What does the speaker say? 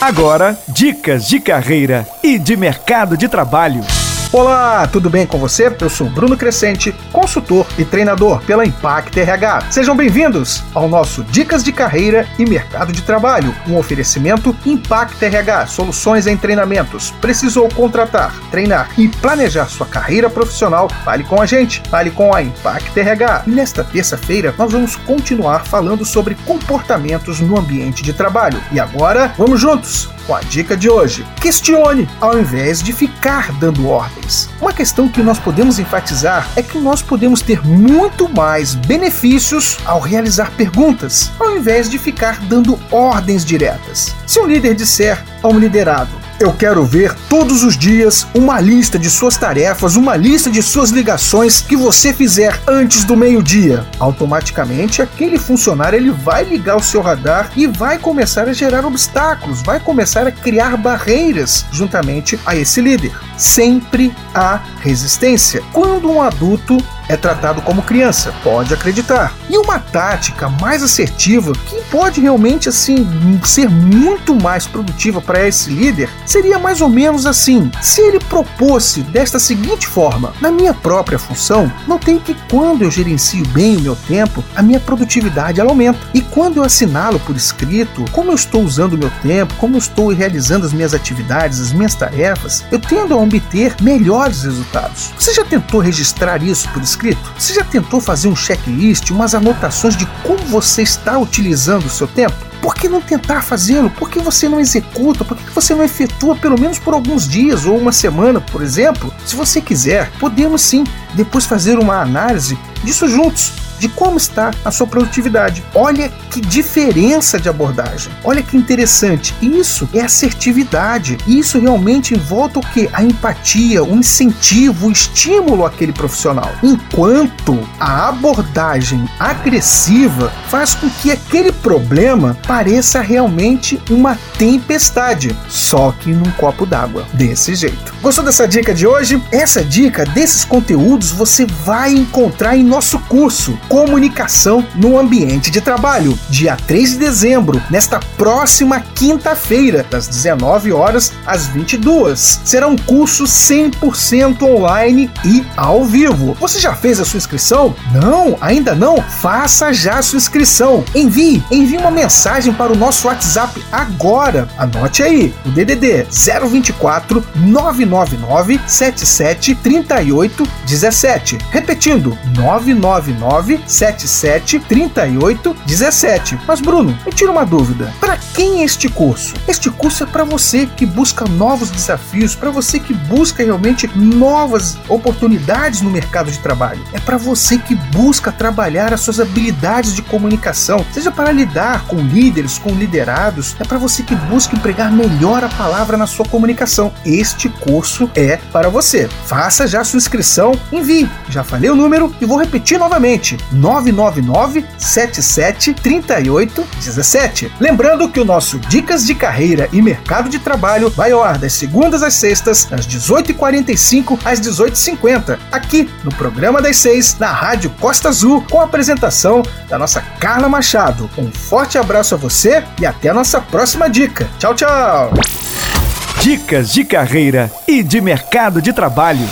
Agora, dicas de carreira e de mercado de trabalho. Olá, tudo bem com você? Eu sou Bruno Crescente, consultor e treinador pela Impact RH. Sejam bem-vindos ao nosso Dicas de Carreira e Mercado de Trabalho, um oferecimento Impact RH, soluções em treinamentos. Precisou contratar, treinar e planejar sua carreira profissional? Fale com a gente, fale com a Impact RH. E nesta terça-feira nós vamos continuar falando sobre comportamentos no ambiente de trabalho. E agora, vamos juntos com a dica de hoje. Questione ao invés de ficar dando ordens. Uma questão que nós podemos enfatizar é que nós podemos ter muito mais benefícios ao realizar perguntas, ao invés de ficar dando ordens diretas. Se um líder disser a um liderado, eu quero ver todos os dias uma lista de suas tarefas, uma lista de suas ligações que você fizer antes do meio-dia. Automaticamente, aquele funcionário ele vai ligar o seu radar e vai começar a gerar obstáculos, vai começar a criar barreiras juntamente a esse líder. Sempre há resistência. Quando um adulto é tratado como criança, pode acreditar. E uma tática mais assertiva que pode realmente assim ser muito mais produtiva para esse líder seria mais ou menos assim: se ele propôsse desta seguinte forma: na minha própria função, notei que quando eu gerencio bem o meu tempo, a minha produtividade ela aumenta. E quando eu assinalo por escrito como eu estou usando o meu tempo, como eu estou realizando as minhas atividades, as minhas tarefas, eu tendo a obter melhores resultados. Você já tentou registrar isso por escrito? Você já tentou fazer um checklist, umas anotações de como você está utilizando o seu tempo? Por que não tentar fazê-lo? Por que você não executa? Por que você não efetua pelo menos por alguns dias ou uma semana, por exemplo? Se você quiser, podemos sim depois fazer uma análise disso juntos de como está a sua produtividade. Olha que diferença de abordagem. Olha que interessante. Isso é assertividade. Isso realmente envolta o que? A empatia, o incentivo, o estímulo àquele profissional. Enquanto a abordagem agressiva faz com que aquele problema pareça realmente uma tempestade, só que num copo d'água. Desse jeito. Gostou dessa dica de hoje? Essa dica desses conteúdos você vai encontrar em nosso curso Comunicação no Ambiente de Trabalho, dia 3 de dezembro, nesta próxima quinta-feira, das 19 horas às 22. Será um curso 100% online e ao vivo. Você já fez a sua inscrição? Não, ainda não? Faça já a sua inscrição. Envie, envie uma mensagem para o nosso WhatsApp agora. Anote aí, o DDD 024 999 77 38 17. Repetindo, 999 77 38 17. Mas Bruno, me tira uma dúvida. Para quem é este curso? Este curso é para você que busca novos desafios, para você que busca realmente novas oportunidades no mercado de trabalho. É para você que busca trabalhar as suas habilidades de comunicação, seja para lidar com líderes, com liderados, é para você que busca empregar melhor a palavra na sua comunicação. Este curso é para você. Faça já sua inscrição, envie. Já falei o número e vou repetir novamente. 999 77 38 17. Lembrando que o nosso Dicas de Carreira e Mercado de Trabalho vai ao ar das segundas às sextas, das 18h45 às 18h50, aqui no programa das seis, na Rádio Costa Azul, com a apresentação da nossa Carla Machado. Um forte abraço a você e até a nossa próxima dica. Tchau, tchau! Dicas de carreira e de mercado de trabalho.